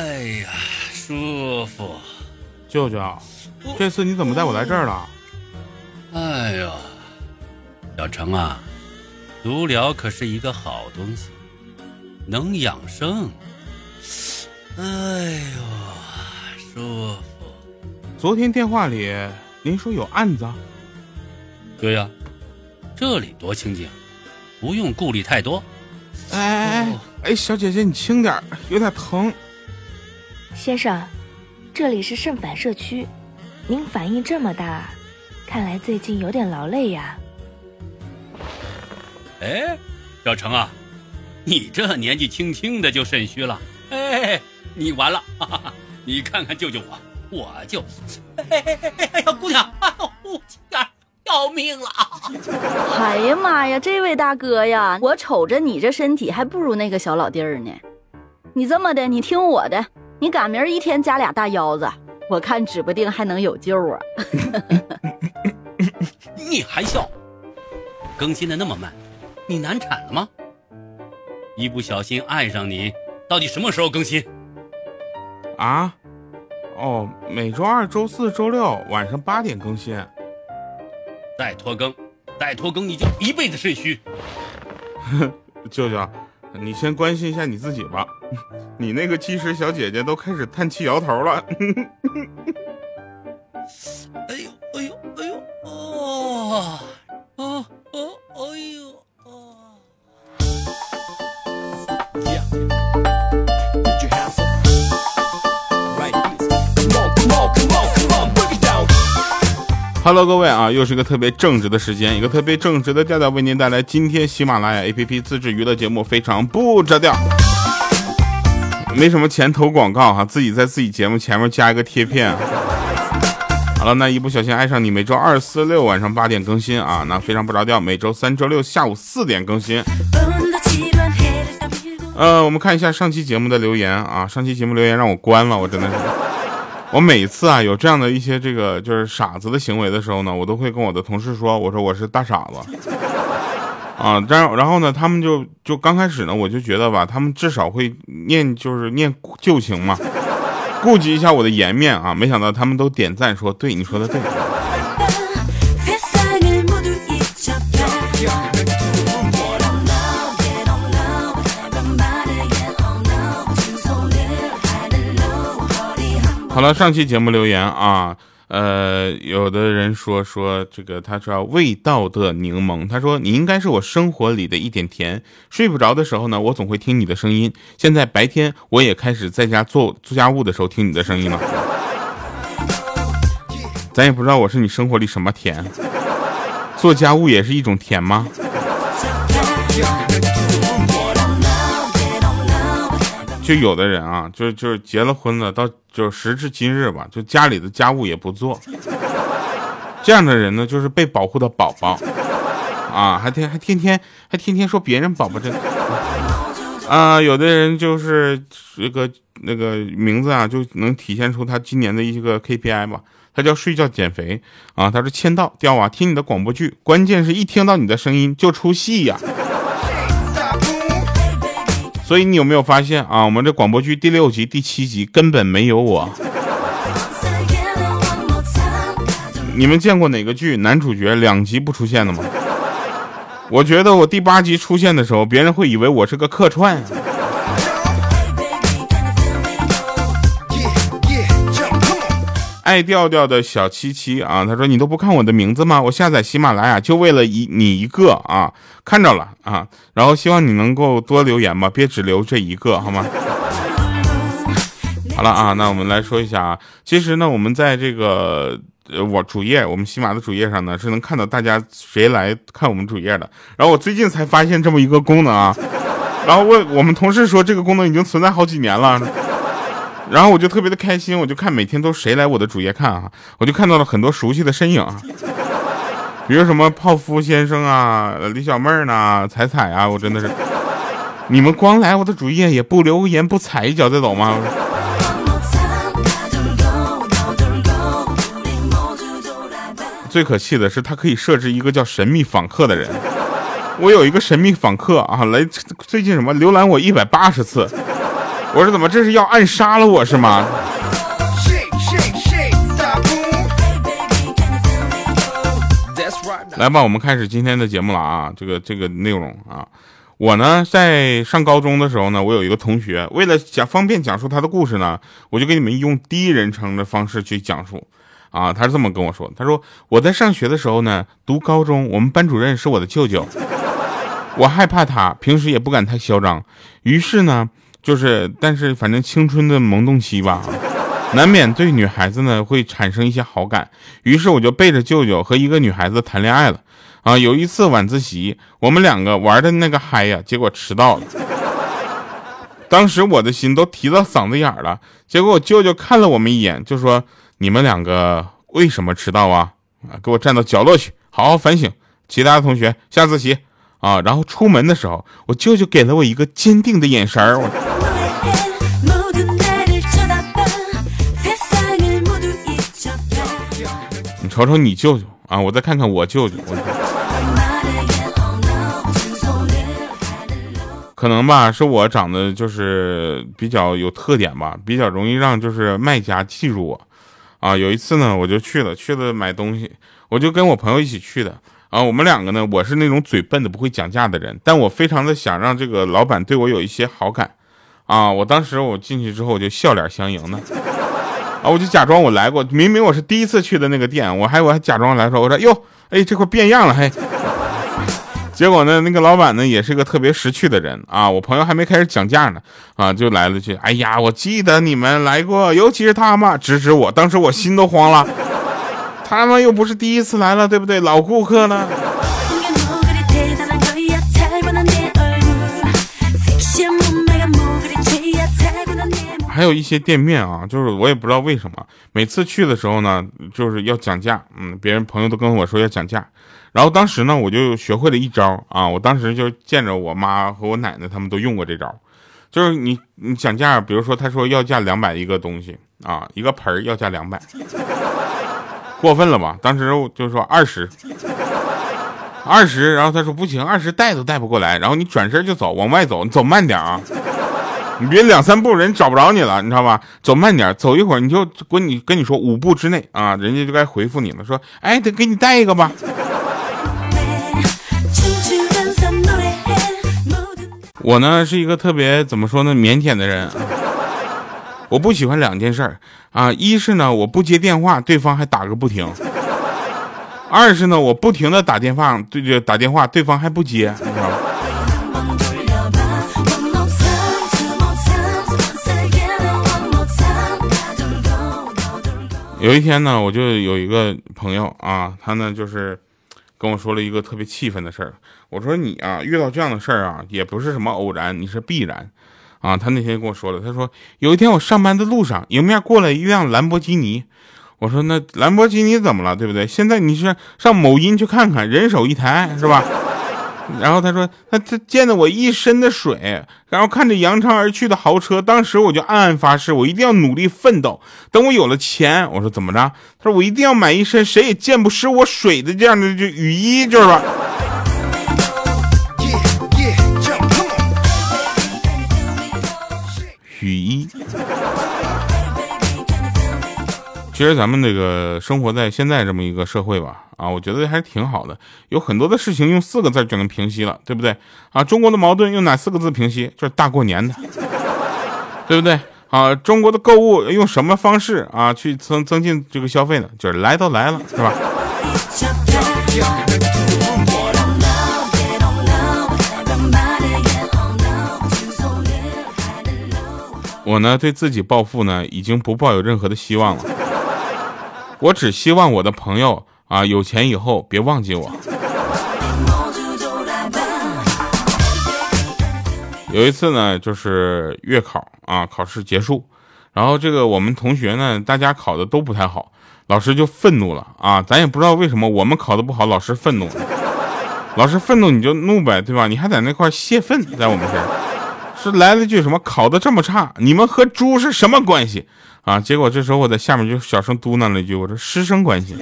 哎呀，舒服。舅舅，这次你怎么带我来这儿了？哎呀，小程啊，足疗可是一个好东西，能养生。哎呦，舒服。昨天电话里您说有案子？对呀，这里多清静，不用顾虑太多。哎哎哎哎，小姐姐你轻点，有点疼。先生，这里是肾反射区，您反应这么大，看来最近有点劳累呀。哎，小程啊，你这年纪轻轻的就肾虚了，哎，你完了！哈 哈你看看救救我，我就，哎哎哎哎呀，姑娘，哎呦，差点要命了！哎呀妈呀，这位大哥呀，我瞅着你这身体还不如那个小老弟儿呢。你这么的，你听我的。你赶明儿一天加俩大腰子，我看指不定还能有救啊！你还笑？更新的那么慢，你难产了吗？一不小心爱上你，到底什么时候更新？啊？哦，每周二、周四周六晚上八点更新。再拖更，再拖更你就一辈子肾虚。舅舅。你先关心一下你自己吧，你那个技师小姐姐都开始叹气摇头了。哎呦哎呦哎呦哦哦哦哎呦哦！呀。Hello，各位啊，又是一个特别正直的时间，一个特别正直的调调，为您带来今天喜马拉雅 APP 自制娱乐节目，非常不着调。没什么钱投广告哈，自己在自己节目前面加一个贴片。好了，那一不小心爱上你，每周二、四、六晚上八点更新啊，那非常不着调，每周三、周六下午四点更新。呃，我们看一下上期节目的留言啊，上期节目留言让我关了，我真的是。我每次啊有这样的一些这个就是傻子的行为的时候呢，我都会跟我的同事说，我说我是大傻子，啊，然然后呢，他们就就刚开始呢，我就觉得吧，他们至少会念就是念旧情嘛，顾及一下我的颜面啊，没想到他们都点赞说，对你说的对。好了，上期节目留言啊，呃，有的人说说这个，他说味道的柠檬，他说你应该是我生活里的一点甜。睡不着的时候呢，我总会听你的声音。现在白天我也开始在家做做家务的时候听你的声音了。咱也不知道我是你生活里什么甜，做家务也是一种甜吗？就有的人啊，就就是结了婚了，到就时至今日吧，就家里的家务也不做。这样的人呢，就是被保护的宝宝啊，还天还天天还天天说别人宝宝真啊。有的人就是这个那个名字啊，就能体现出他今年的一个 KPI 吧。他叫睡觉减肥啊。他说签到掉啊，听你的广播剧，关键是一听到你的声音就出戏呀。所以你有没有发现啊？我们这广播剧第六集、第七集根本没有我。你们见过哪个剧男主角两集不出现的吗？我觉得我第八集出现的时候，别人会以为我是个客串。爱调调的小七七啊，他说你都不看我的名字吗？我下载喜马拉雅就为了一你一个啊，看着了啊，然后希望你能够多留言吧，别只留这一个好吗？好了啊，那我们来说一下啊，其实呢，我们在这个我主页，我们喜马的主页上呢，是能看到大家谁来看我们主页的。然后我最近才发现这么一个功能啊，然后问我们同事说这个功能已经存在好几年了。然后我就特别的开心，我就看每天都谁来我的主页看啊，我就看到了很多熟悉的身影啊，比如什么泡芙先生啊、李小妹儿呢、彩彩啊，我真的是，你们光来我的主页也不留言不踩一脚再走吗？最可气的是，他可以设置一个叫神秘访客的人，我有一个神秘访客啊，来最近什么浏览我一百八十次。我说怎么这是要暗杀了我是吗？来吧，我们开始今天的节目了啊！这个这个内容啊，我呢在上高中的时候呢，我有一个同学，为了讲方便讲述他的故事呢，我就给你们用第一人称的方式去讲述啊。他是这么跟我说，他说我在上学的时候呢，读高中，我们班主任是我的舅舅，我害怕他，平时也不敢太嚣张，于是呢，就是但是反正青春的萌动期吧。难免对女孩子呢会产生一些好感，于是我就背着舅舅和一个女孩子谈恋爱了。啊，有一次晚自习，我们两个玩的那个嗨呀，结果迟到了。当时我的心都提到嗓子眼了。结果我舅舅看了我们一眼，就说：“你们两个为什么迟到啊？啊，给我站到角落去，好好反省。其他同学下自习啊。”然后出门的时候，我舅舅给了我一个坚定的眼神儿。你瞅瞅你舅舅啊，我再看看我舅舅，可能吧，是我长得就是比较有特点吧，比较容易让就是卖家记住我啊。有一次呢，我就去了，去了买东西，我就跟我朋友一起去的啊。我们两个呢，我是那种嘴笨的不会讲价的人，但我非常的想让这个老板对我有一些好感啊。我当时我进去之后，我就笑脸相迎呢。啊！我就假装我来过，明明我是第一次去的那个店，我还我还假装来说，我说哟，哎，这块变样了，嘿。结果呢，那个老板呢也是个特别识趣的人啊。我朋友还没开始讲价呢，啊，就来了句，哎呀，我记得你们来过，尤其是他嘛，指指我，当时我心都慌了。他们又不是第一次来了，对不对？老顾客了。还有一些店面啊，就是我也不知道为什么，每次去的时候呢，就是要讲价。嗯，别人朋友都跟我说要讲价，然后当时呢，我就学会了一招啊。我当时就见着我妈和我奶奶他们都用过这招，就是你你讲价，比如说他说要价两百一个东西啊，一个盆要价两百，过分了吧？当时就说二十，二十，然后他说不行，二十带都带不过来，然后你转身就走，往外走，你走慢点啊。你别两三步，人找不着你了，你知道吧？走慢点，走一会儿你就跟你跟你说五步之内啊，人家就该回复你了。说，哎，得给你带一个吧。我呢是一个特别怎么说呢，腼腆的人。我不喜欢两件事儿啊，一是呢我不接电话，对方还打个不停；二是呢我不停的打电话，对着打电话，对方还不接，有一天呢，我就有一个朋友啊，他呢就是跟我说了一个特别气愤的事儿。我说你啊，遇到这样的事儿啊，也不是什么偶然，你是必然啊。他那天跟我说了，他说有一天我上班的路上，迎面过来一辆兰博基尼。我说那兰博基尼怎么了，对不对？现在你是上某音去看看，人手一台，是吧？然后他说，他他溅了我一身的水，然后看着扬长而去的豪车，当时我就暗暗发誓，我一定要努力奋斗。等我有了钱，我说怎么着？他说我一定要买一身谁也溅不湿我水的这样的就雨衣，就是吧？雨衣。其实咱们这个生活在现在这么一个社会吧，啊，我觉得还是挺好的。有很多的事情用四个字就能平息了，对不对？啊，中国的矛盾用哪四个字平息？就是大过年的，对不对？啊，中国的购物用什么方式啊去增增进这个消费呢？就是来都来了，是吧？我呢，对自己暴富呢，已经不抱有任何的希望了。我只希望我的朋友啊，有钱以后别忘记我。有一次呢，就是月考啊，考试结束，然后这个我们同学呢，大家考的都不太好，老师就愤怒了啊，咱也不知道为什么我们考的不好，老师愤怒，老师愤怒你就怒呗，对吧？你还在那块泄愤，在我们这儿是来了句什么？考的这么差，你们和猪是什么关系？啊！结果这时候我在下面就小声嘟囔了一句：“我说师生关系。”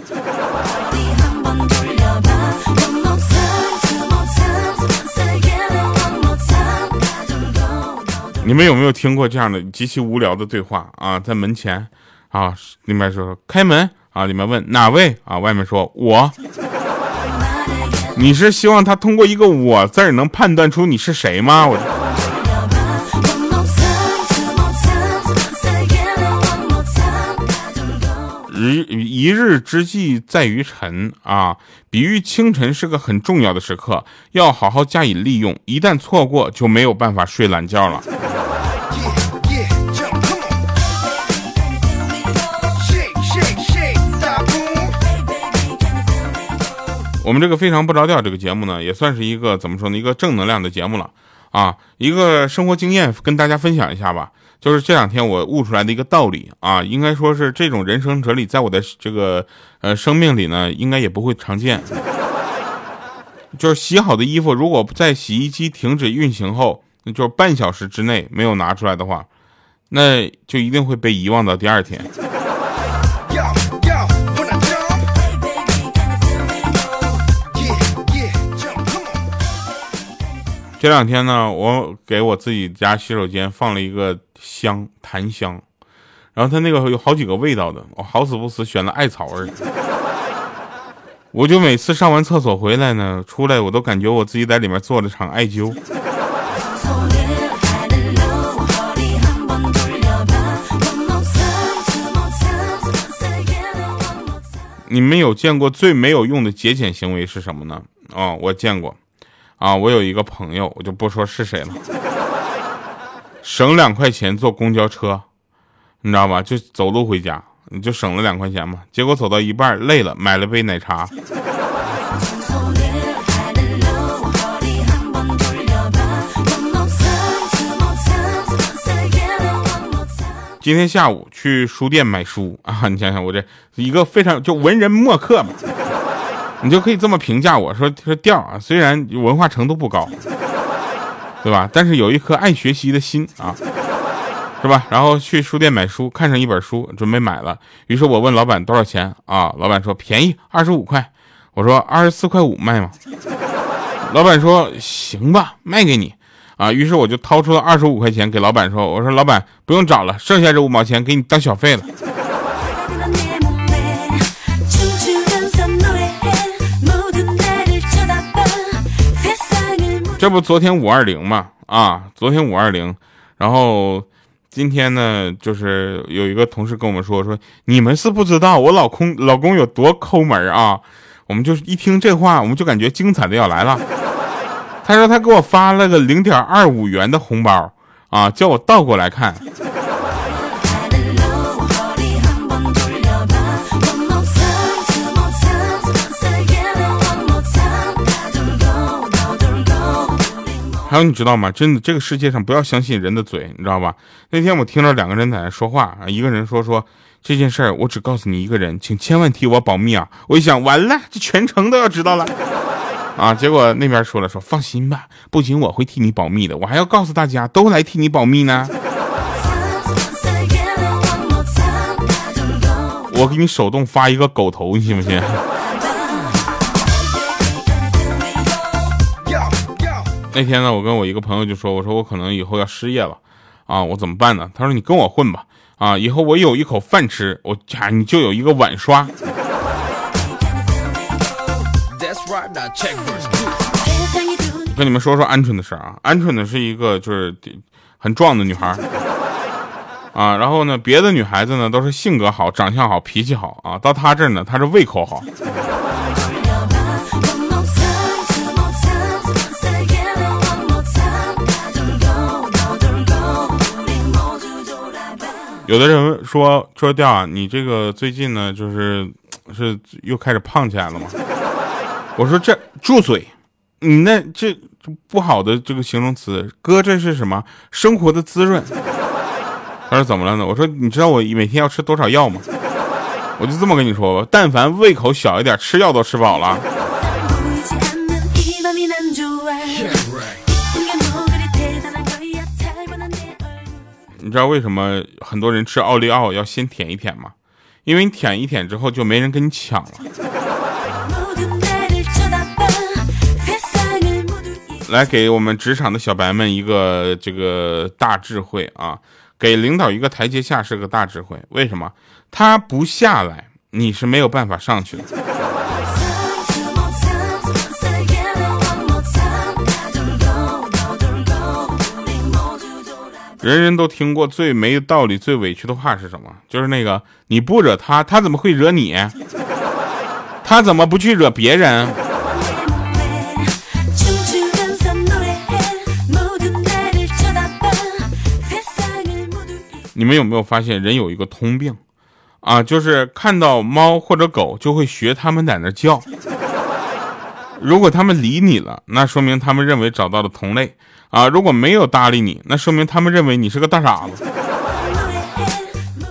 你们有没有听过这样的极其无聊的对话啊？在门前啊，里面说开门啊，里面问哪位啊？外面说我。你是希望他通过一个“我”字能判断出你是谁吗？我。日一日之计在于晨啊，比喻清晨是个很重要的时刻，要好好加以利用。一旦错过，就没有办法睡懒觉了。我们这个非常不着调这个节目呢，也算是一个怎么说呢，一个正能量的节目了啊，一个生活经验跟大家分享一下吧。就是这两天我悟出来的一个道理啊，应该说是这种人生哲理，在我的这个呃生命里呢，应该也不会常见。就是洗好的衣服，如果在洗衣机停止运行后，就是半小时之内没有拿出来的话，那就一定会被遗忘到第二天。这两天呢，我给我自己家洗手间放了一个香檀香，然后它那个有好几个味道的，我好死不死选了艾草味。我就每次上完厕所回来呢，出来我都感觉我自己在里面做了场艾灸。你们有见过最没有用的节俭行为是什么呢？哦，我见过。啊，我有一个朋友，我就不说是谁了，省两块钱坐公交车，你知道吧？就走路回家，你就省了两块钱嘛。结果走到一半累了，买了杯奶茶。今天下午去书店买书 啊，你想想我这一个非常就文人墨客嘛。你就可以这么评价我说说调啊，虽然文化程度不高，对吧？但是有一颗爱学习的心啊，是吧？然后去书店买书，看上一本书，准备买了。于是我问老板多少钱啊？老板说便宜，二十五块。我说二十四块五卖吗？老板说行吧，卖给你啊。于是我就掏出了二十五块钱给老板说，我说老板不用找了，剩下这五毛钱给你当小费了。这不昨天五二零嘛啊，昨天五二零，然后今天呢，就是有一个同事跟我们说说，你们是不知道我老公老公有多抠门啊，我们就是一听这话，我们就感觉精彩的要来了。他说他给我发了个零点二五元的红包啊，叫我倒过来看。还有你知道吗？真的，这个世界上不要相信人的嘴，你知道吧？那天我听到两个人在那说话啊，一个人说说这件事儿，我只告诉你一个人，请千万替我保密啊！我一想，完了，这全城都要知道了啊！结果那边说了说，放心吧，不仅我会替你保密的，我还要告诉大家都来替你保密呢。我给你手动发一个狗头，你信不信？那天呢，我跟我一个朋友就说：“我说我可能以后要失业了，啊，我怎么办呢？”他说：“你跟我混吧，啊，以后我有一口饭吃，我家你就有一个碗刷。”跟你们说说鹌鹑的事啊，鹌鹑呢是一个就是很壮的女孩，啊，然后呢，别的女孩子呢都是性格好、长相好、脾气好啊，到她这儿呢，她是胃口好。有的人说说调啊，你这个最近呢，就是是又开始胖起来了吗？我说这住嘴，你那这不好的这个形容词，哥这是什么生活的滋润？他说怎么了呢？我说你知道我每天要吃多少药吗？我就这么跟你说吧，但凡胃口小一点，吃药都吃饱了。你知道为什么很多人吃奥利奥要先舔一舔吗？因为你舔一舔之后就没人跟你抢了。来给我们职场的小白们一个这个大智慧啊，给领导一个台阶下是个大智慧。为什么？他不下来，你是没有办法上去的。人人都听过最没道理、最委屈的话是什么？就是那个你不惹他，他怎么会惹你？他怎么不去惹别人？你们有没有发现，人有一个通病啊，就是看到猫或者狗就会学他们在那叫。如果他们理你了，那说明他们认为找到了同类。啊，如果没有搭理你，那说明他们认为你是个大傻子。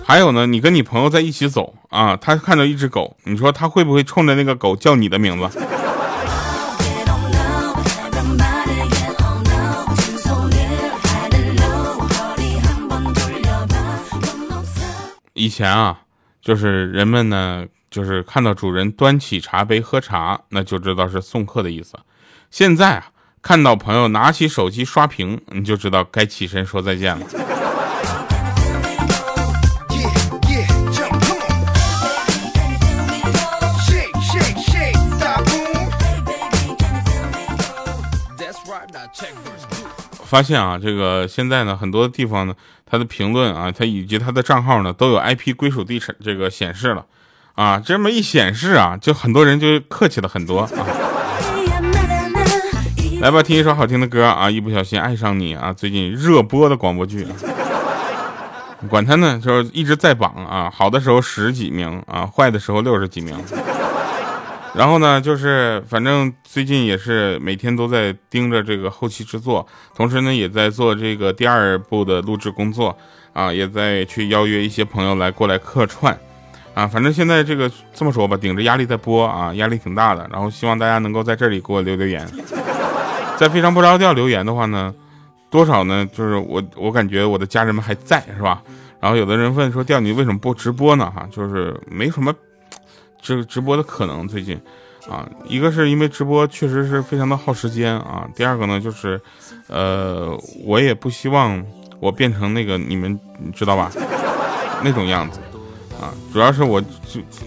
还有呢，你跟你朋友在一起走啊，他看到一只狗，你说他会不会冲着那个狗叫你的名字？以前啊，就是人们呢，就是看到主人端起茶杯喝茶，那就知道是送客的意思。现在啊。看到朋友拿起手机刷屏，你就知道该起身说再见了。发现啊，这个现在呢，很多地方呢，它的评论啊，它以及它的账号呢，都有 IP 归属地这个显示了，啊，这么一显示啊，就很多人就客气了很多啊。来吧，听一首好听的歌啊！一不小心爱上你啊！最近热播的广播剧，管他呢，就是一直在榜啊。好的时候十几名啊，坏的时候六十几名。然后呢，就是反正最近也是每天都在盯着这个后期制作，同时呢，也在做这个第二部的录制工作啊，也在去邀约一些朋友来过来客串啊。反正现在这个这么说吧，顶着压力在播啊，压力挺大的。然后希望大家能够在这里给我留留言。在非常不着调留言的话呢，多少呢？就是我我感觉我的家人们还在是吧？然后有的人问说调你为什么不直播呢？哈，就是没什么这个直播的可能最近啊。一个是因为直播确实是非常的耗时间啊。第二个呢就是，呃，我也不希望我变成那个你们知道吧那种样子。啊，主要是我就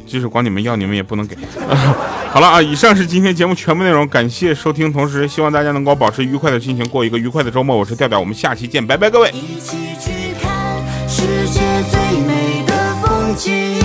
即使管你们要，你们也不能给。好了啊，以上是今天节目全部内容，感谢收听，同时希望大家能够保持愉快的心情，过一个愉快的周末。我是调调，我们下期见，拜拜，各位。一起去看世界最美的风景，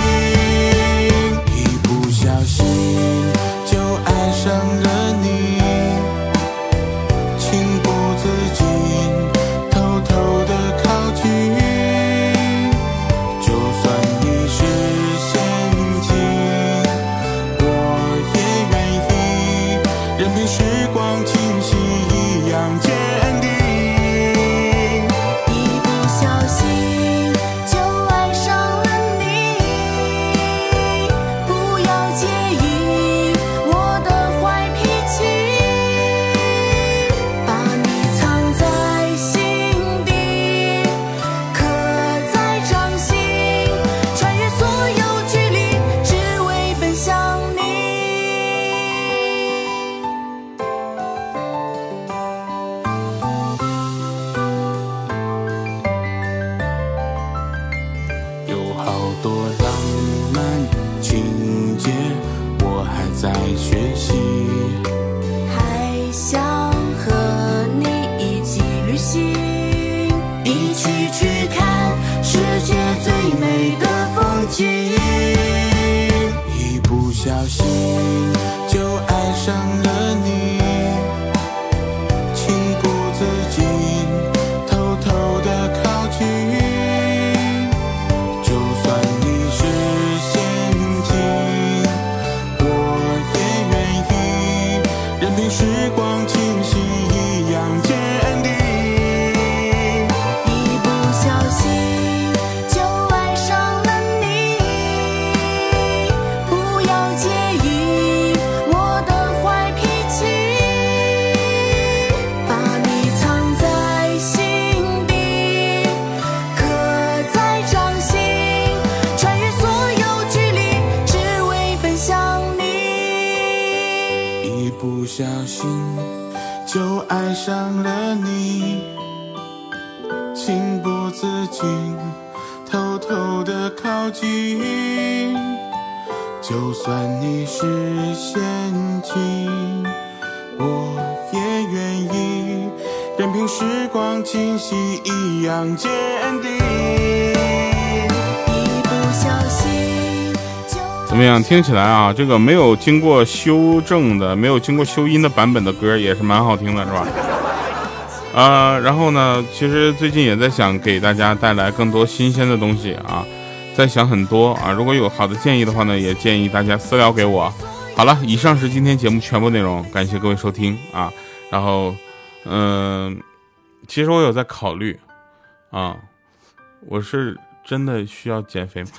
I Show. 怎么样？听起来啊，这个没有经过修正的、没有经过修音的版本的歌也是蛮好听的，是吧？啊、然后呢，其实最近也在想给大家带来更多新鲜的东西啊，在想很多啊。如果有好的建议的话呢，也建议大家私聊给我。好了，以上是今天节目全部内容，感谢各位收听啊。然后，嗯、其实我有在考虑啊，我是真的需要减肥吗？